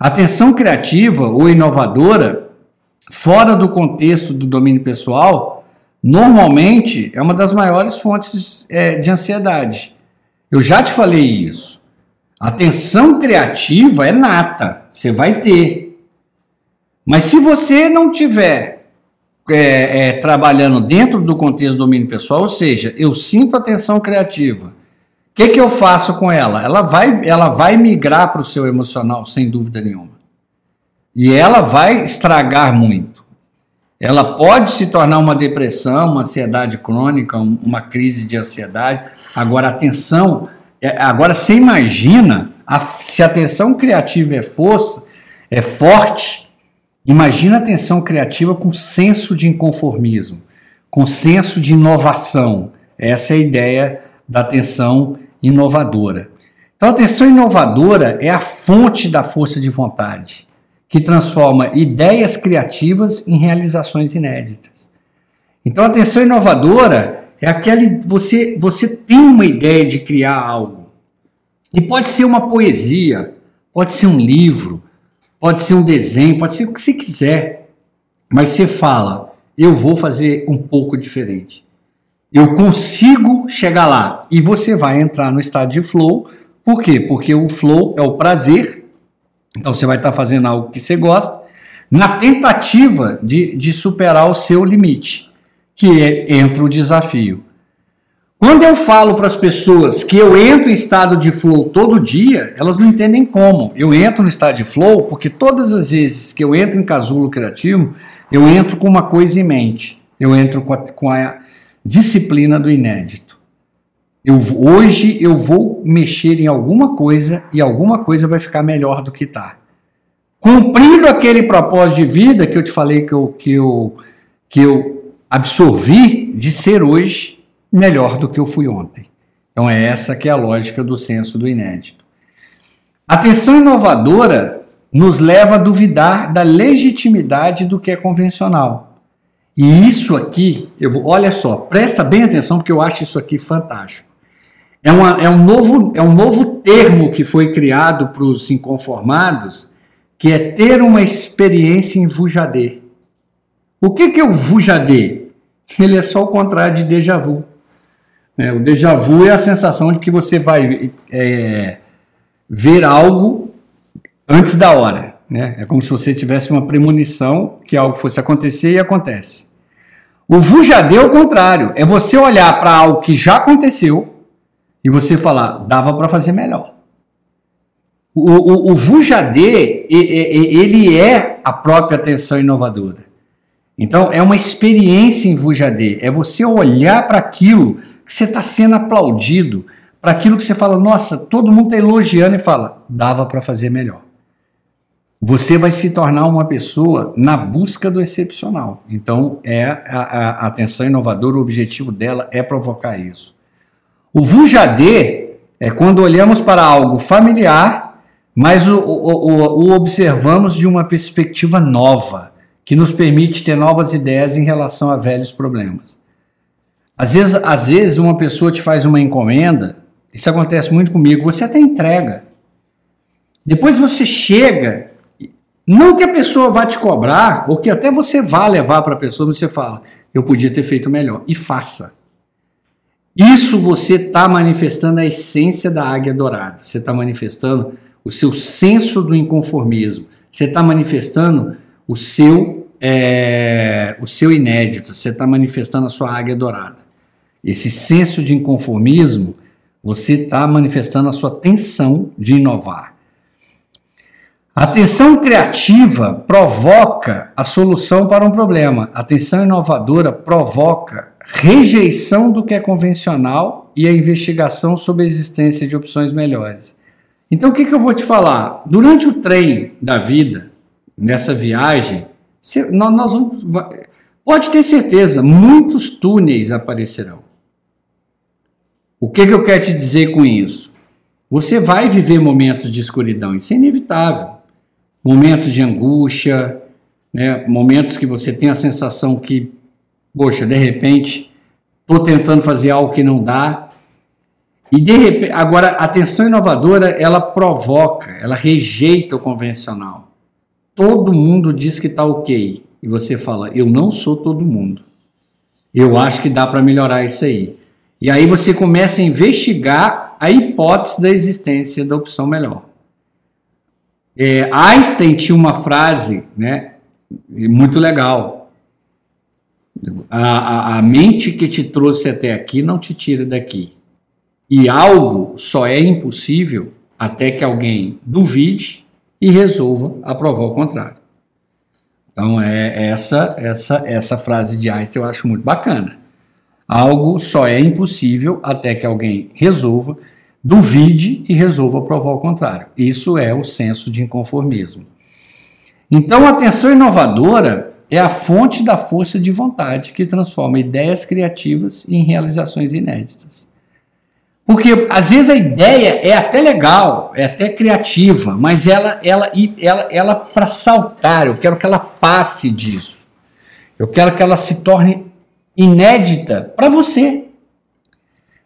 Atenção criativa ou inovadora, fora do contexto do domínio pessoal, normalmente é uma das maiores fontes é, de ansiedade. Eu já te falei isso. Atenção criativa é nata, você vai ter. Mas se você não tiver é, é, trabalhando dentro do contexto do domínio pessoal, ou seja, eu sinto atenção criativa, o que, que eu faço com ela? Ela vai, ela vai migrar para o seu emocional, sem dúvida nenhuma. E ela vai estragar muito. Ela pode se tornar uma depressão, uma ansiedade crônica, uma crise de ansiedade. Agora, atenção é, agora você imagina a, se a tensão criativa é força, é forte, imagina a tensão criativa com senso de inconformismo, com senso de inovação. Essa é a ideia da tensão inovadora. Então a tensão inovadora é a fonte da força de vontade, que transforma ideias criativas em realizações inéditas. Então a tensão inovadora é aquele você você tem uma ideia de criar algo. E pode ser uma poesia, pode ser um livro, pode ser um desenho, pode ser o que você quiser. Mas você fala, eu vou fazer um pouco diferente. Eu consigo chegar lá e você vai entrar no estado de flow. Por quê? Porque o flow é o prazer. Então você vai estar fazendo algo que você gosta, na tentativa de, de superar o seu limite que é, entra o desafio. Quando eu falo para as pessoas que eu entro em estado de flow todo dia, elas não entendem como. Eu entro no estado de flow porque todas as vezes que eu entro em casulo criativo, eu entro com uma coisa em mente. Eu entro com a, com a disciplina do inédito. Eu, hoje eu vou mexer em alguma coisa e alguma coisa vai ficar melhor do que está. Cumprindo aquele propósito de vida que eu te falei que eu, que eu, que eu absorvi de ser hoje melhor do que eu fui ontem. Então é essa que é a lógica do senso do inédito. A atenção inovadora nos leva a duvidar da legitimidade do que é convencional. E isso aqui, eu vou, olha só, presta bem atenção porque eu acho isso aqui fantástico. É, uma, é, um, novo, é um novo termo que foi criado para os inconformados, que é ter uma experiência em Vujadê. O que, que é o Vujadê? ele é só o contrário de déjà vu. É, o déjà vu é a sensação de que você vai é, ver algo antes da hora. Né? É como se você tivesse uma premonição que algo fosse acontecer e acontece. O Vujadê é o contrário. É você olhar para algo que já aconteceu e você falar, dava para fazer melhor. O, o, o ele é a própria atenção inovadora. Então, é uma experiência em Vujadê. É você olhar para aquilo que você está sendo aplaudido, para aquilo que você fala, nossa, todo mundo está elogiando e fala, dava para fazer melhor. Você vai se tornar uma pessoa na busca do excepcional. Então, é a, a, atenção inovadora, o objetivo dela é provocar isso. O Vujadê é quando olhamos para algo familiar, mas o, o, o, o observamos de uma perspectiva nova que nos permite ter novas ideias em relação a velhos problemas. Às vezes, às vezes uma pessoa te faz uma encomenda, isso acontece muito comigo, você até entrega. Depois você chega, não que a pessoa vá te cobrar, ou que até você vá levar para a pessoa, você fala, eu podia ter feito melhor, e faça. Isso você está manifestando a essência da águia dourada, você está manifestando o seu senso do inconformismo, você está manifestando o seu, é, o seu inédito, você está manifestando a sua águia dourada. Esse senso de inconformismo, você está manifestando a sua tensão de inovar. A tensão criativa provoca a solução para um problema. A tensão inovadora provoca rejeição do que é convencional e a investigação sobre a existência de opções melhores. Então, o que, que eu vou te falar? Durante o trem da vida, nessa viagem, nós vamos, pode ter certeza, muitos túneis aparecerão. O que, que eu quero te dizer com isso? Você vai viver momentos de escuridão, isso é inevitável. Momentos de angústia, né? momentos que você tem a sensação que, poxa, de repente, estou tentando fazer algo que não dá. E de repente, agora a atenção inovadora, ela provoca, ela rejeita o convencional. Todo mundo diz que está ok. E você fala, eu não sou todo mundo. Eu acho que dá para melhorar isso aí. E aí você começa a investigar a hipótese da existência da opção melhor. É, Einstein tinha uma frase né, muito legal. A, a, a mente que te trouxe até aqui não te tira daqui. E algo só é impossível até que alguém duvide e resolva aprovar o contrário. Então é essa essa essa frase de Einstein eu acho muito bacana. Algo só é impossível até que alguém resolva, duvide e resolva provar o contrário. Isso é o senso de inconformismo. Então a atenção inovadora é a fonte da força de vontade que transforma ideias criativas em realizações inéditas. Porque às vezes a ideia é até legal, é até criativa, mas ela, ela, ela, ela para saltar, eu quero que ela passe disso. Eu quero que ela se torne inédita para você.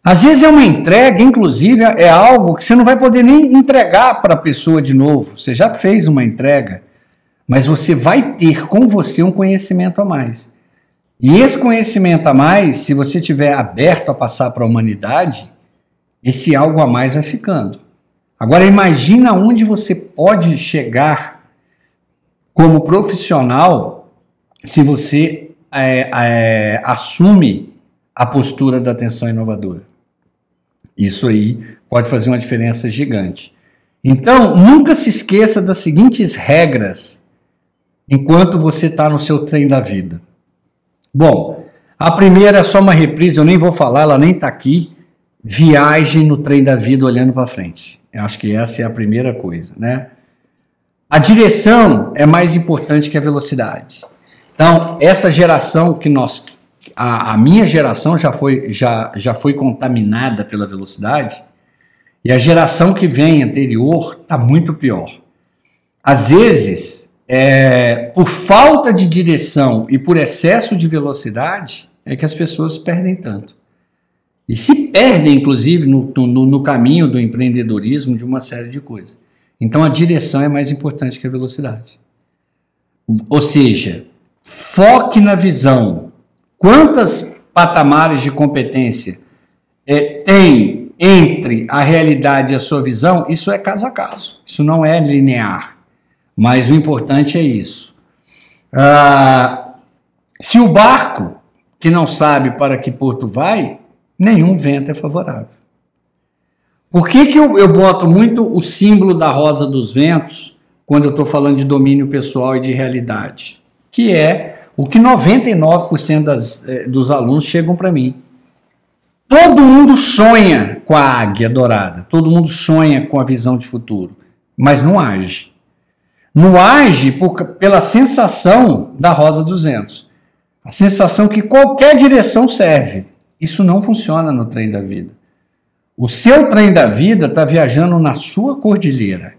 Às vezes é uma entrega, inclusive é algo que você não vai poder nem entregar para a pessoa de novo. Você já fez uma entrega, mas você vai ter com você um conhecimento a mais. E esse conhecimento a mais, se você tiver aberto a passar para a humanidade, esse algo a mais vai ficando. Agora imagina onde você pode chegar como profissional se você é, é, assume a postura da atenção inovadora. Isso aí pode fazer uma diferença gigante. Então, nunca se esqueça das seguintes regras enquanto você está no seu trem da vida. Bom, a primeira é só uma reprise, eu nem vou falar, ela nem está aqui viagem no trem da vida olhando para frente. Eu acho que essa é a primeira coisa, né? A direção é mais importante que a velocidade. Então, essa geração que nós a, a, minha geração já foi já, já foi contaminada pela velocidade e a geração que vem anterior está muito pior. Às vezes, é, por falta de direção e por excesso de velocidade, é que as pessoas perdem tanto. E se perdem, inclusive, no, no, no caminho do empreendedorismo de uma série de coisas. Então a direção é mais importante que a velocidade. Ou seja, foque na visão. Quantas patamares de competência é, tem entre a realidade e a sua visão? Isso é caso a caso. Isso não é linear. Mas o importante é isso. Ah, se o barco que não sabe para que porto vai, nenhum vento é favorável. Por que, que eu, eu boto muito o símbolo da rosa dos ventos quando eu estou falando de domínio pessoal e de realidade? Que é o que 99% das, eh, dos alunos chegam para mim. Todo mundo sonha com a águia dourada, todo mundo sonha com a visão de futuro, mas não age. Não age por, pela sensação da rosa dos ventos. A sensação que qualquer direção serve. Isso não funciona no trem da vida. O seu trem da vida está viajando na sua cordilheira.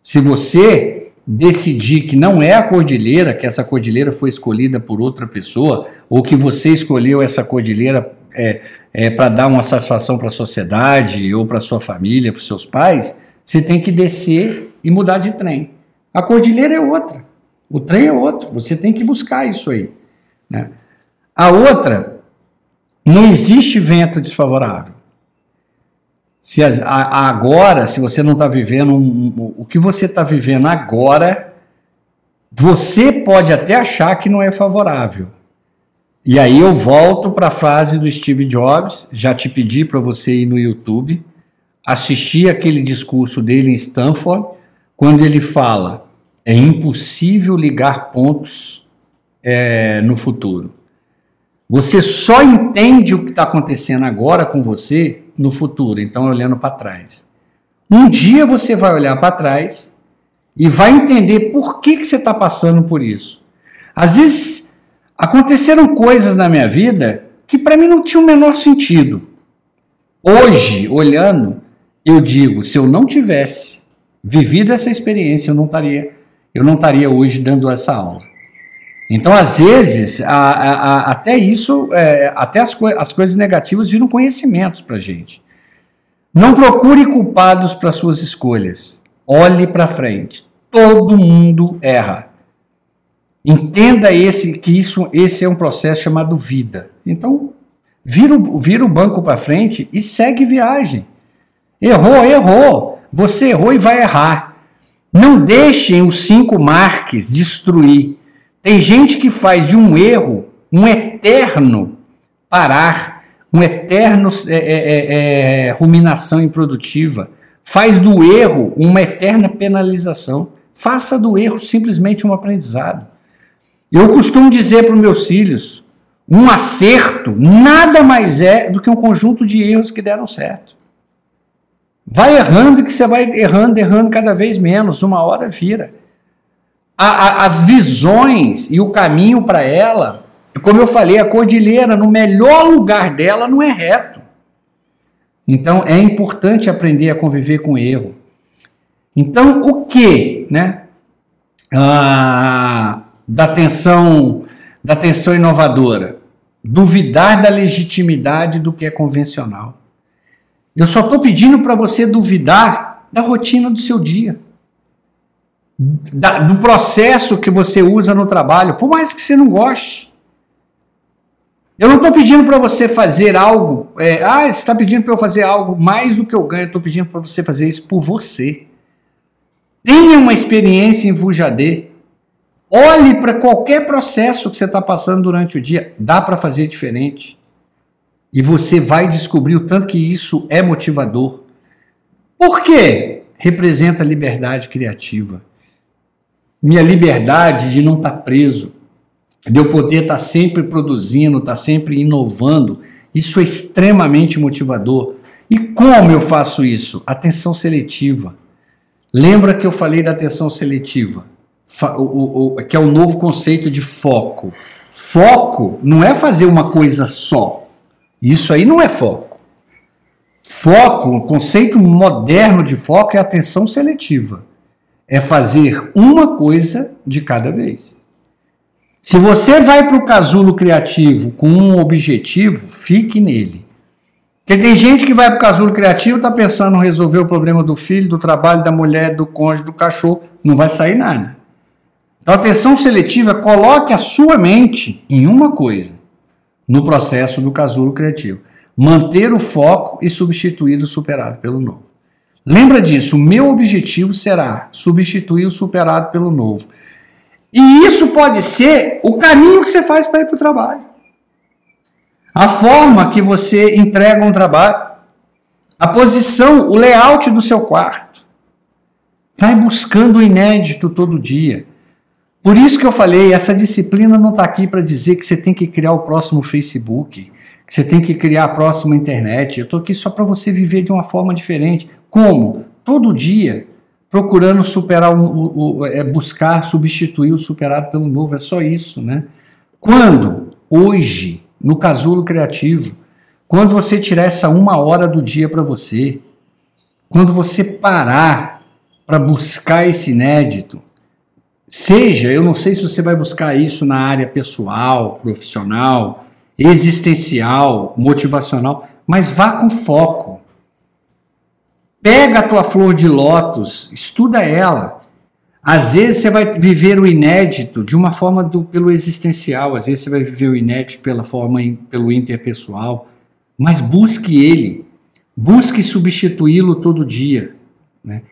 Se você decidir que não é a cordilheira, que essa cordilheira foi escolhida por outra pessoa, ou que você escolheu essa cordilheira é, é para dar uma satisfação para a sociedade, ou para sua família, para os seus pais, você tem que descer e mudar de trem. A cordilheira é outra, o trem é outro, você tem que buscar isso aí. Né? A outra não existe vento desfavorável. Se as, a, agora, se você não está vivendo um, um, o que você está vivendo agora, você pode até achar que não é favorável. E aí eu volto para a frase do Steve Jobs, já te pedi para você ir no YouTube, assistir aquele discurso dele em Stanford, quando ele fala: é impossível ligar pontos é, no futuro. Você só entende o que está acontecendo agora com você no futuro, então olhando para trás. Um dia você vai olhar para trás e vai entender por que, que você está passando por isso. Às vezes aconteceram coisas na minha vida que para mim não tinham o menor sentido. Hoje, olhando, eu digo, se eu não tivesse vivido essa experiência, eu não estaria, eu não estaria hoje dando essa aula. Então, às vezes, a, a, a, até isso, é, até as, co as coisas negativas viram conhecimentos para gente. Não procure culpados para suas escolhas. Olhe para frente. Todo mundo erra. Entenda esse que isso esse é um processo chamado vida. Então, vira, vira o banco para frente e segue viagem. Errou, errou. Você errou e vai errar. Não deixem os cinco marques destruir. Tem gente que faz de um erro um eterno parar, um eterno é, é, é, é, ruminação improdutiva. Faz do erro uma eterna penalização. Faça do erro simplesmente um aprendizado. Eu costumo dizer para os meus filhos: um acerto nada mais é do que um conjunto de erros que deram certo. Vai errando que você vai errando, errando cada vez menos, uma hora vira. A, a, as visões e o caminho para ela, como eu falei, a cordilheira, no melhor lugar dela, não é reto. Então é importante aprender a conviver com erro. Então, o que, né? Ah, da tensão, da tensão inovadora, duvidar da legitimidade do que é convencional. Eu só estou pedindo para você duvidar da rotina do seu dia, da, do processo que você usa no trabalho, por mais que você não goste. Eu não estou pedindo para você fazer algo, é, ah, você está pedindo para eu fazer algo mais do que eu ganho, estou pedindo para você fazer isso por você. Tenha uma experiência em Vujadê. Olhe para qualquer processo que você está passando durante o dia, dá para fazer diferente. E você vai descobrir o tanto que isso é motivador. Por quê? Representa liberdade criativa. Minha liberdade de não estar tá preso, de eu poder estar tá sempre produzindo, estar tá sempre inovando, isso é extremamente motivador. E como eu faço isso? Atenção seletiva. Lembra que eu falei da atenção seletiva? que é o novo conceito de foco. Foco não é fazer uma coisa só. Isso aí não é foco. Foco, o conceito moderno de foco é atenção seletiva. É fazer uma coisa de cada vez. Se você vai para o casulo criativo com um objetivo, fique nele. Porque tem gente que vai para o casulo criativo está pensando em resolver o problema do filho, do trabalho, da mulher, do cônjuge, do cachorro. Não vai sair nada. Então, atenção seletiva, coloque a sua mente em uma coisa no processo do casulo criativo. Manter o foco e substituir o superado pelo novo. Lembra disso, o meu objetivo será substituir o superado pelo novo. E isso pode ser o caminho que você faz para ir para o trabalho. A forma que você entrega um trabalho. A posição, o layout do seu quarto. Vai buscando o inédito todo dia. Por isso que eu falei, essa disciplina não está aqui para dizer que você tem que criar o próximo Facebook, que você tem que criar a próxima internet. Eu estou aqui só para você viver de uma forma diferente. Como? Todo dia, procurando superar, o, o, é, buscar substituir o superado pelo novo. É só isso, né? Quando? Hoje, no casulo criativo, quando você tirar essa uma hora do dia para você, quando você parar para buscar esse inédito, Seja, eu não sei se você vai buscar isso na área pessoal, profissional, existencial, motivacional, mas vá com foco. Pega a tua flor de lótus, estuda ela. Às vezes você vai viver o inédito de uma forma do, pelo existencial, às vezes você vai viver o inédito pela forma pelo interpessoal, mas busque ele, busque substituí-lo todo dia. Né?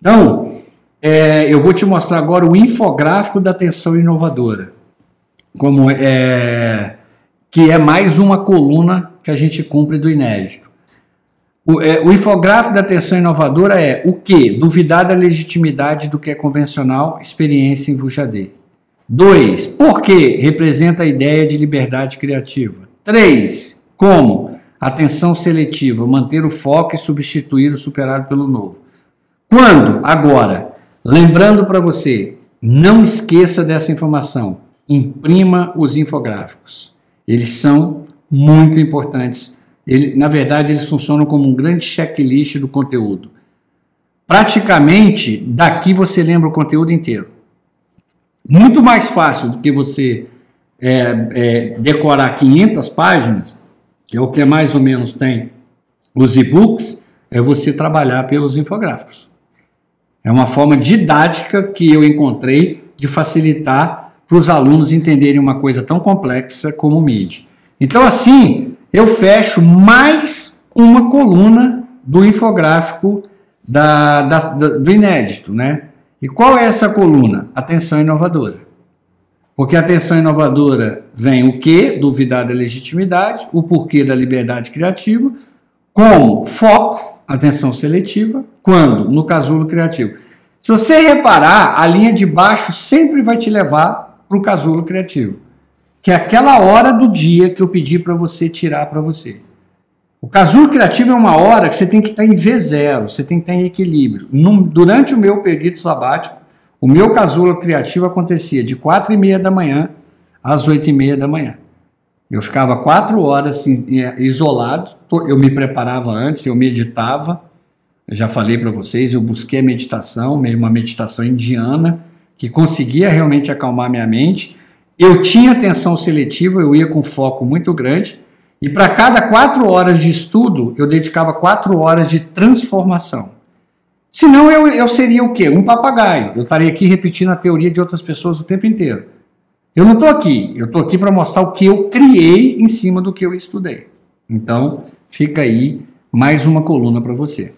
Então, é, eu vou te mostrar agora o infográfico da atenção inovadora, como é, que é mais uma coluna que a gente cumpre do inédito. O, é, o infográfico da atenção inovadora é o que? Duvidar da legitimidade do que é convencional, experiência em Vujadê. 2. Por que? Representa a ideia de liberdade criativa. 3. Como? Atenção seletiva, manter o foco e substituir o superado pelo novo. Quando? Agora. Lembrando para você, não esqueça dessa informação. Imprima os infográficos. Eles são muito importantes. Ele, na verdade, eles funcionam como um grande checklist do conteúdo. Praticamente, daqui você lembra o conteúdo inteiro. Muito mais fácil do que você é, é, decorar 500 páginas, que é o que mais ou menos tem os e-books, é você trabalhar pelos infográficos. É uma forma didática que eu encontrei de facilitar para os alunos entenderem uma coisa tão complexa como o MID. Então, assim, eu fecho mais uma coluna do infográfico da, da, do inédito, né? E qual é essa coluna? Atenção inovadora. Porque a atenção inovadora vem o que? Duvidar da legitimidade, o porquê da liberdade criativa, como foco, atenção seletiva, quando? No casulo criativo. Se você reparar, a linha de baixo sempre vai te levar para o casulo criativo, que é aquela hora do dia que eu pedi para você tirar para você. O casulo criativo é uma hora que você tem que estar em V0, você tem que estar em equilíbrio. durante o meu período sabático, o meu casulo criativo acontecia de 4 e meia da manhã às 8 e meia da manhã. Eu ficava quatro horas isolado, eu me preparava antes, eu meditava, eu já falei para vocês, eu busquei a meditação, uma meditação indiana, que conseguia realmente acalmar minha mente. Eu tinha atenção seletiva, eu ia com foco muito grande, e para cada quatro horas de estudo, eu dedicava quatro horas de transformação. Senão eu, eu seria o quê? Um papagaio. Eu estaria aqui repetindo a teoria de outras pessoas o tempo inteiro. Eu não estou aqui. Eu estou aqui para mostrar o que eu criei em cima do que eu estudei. Então, fica aí mais uma coluna para você.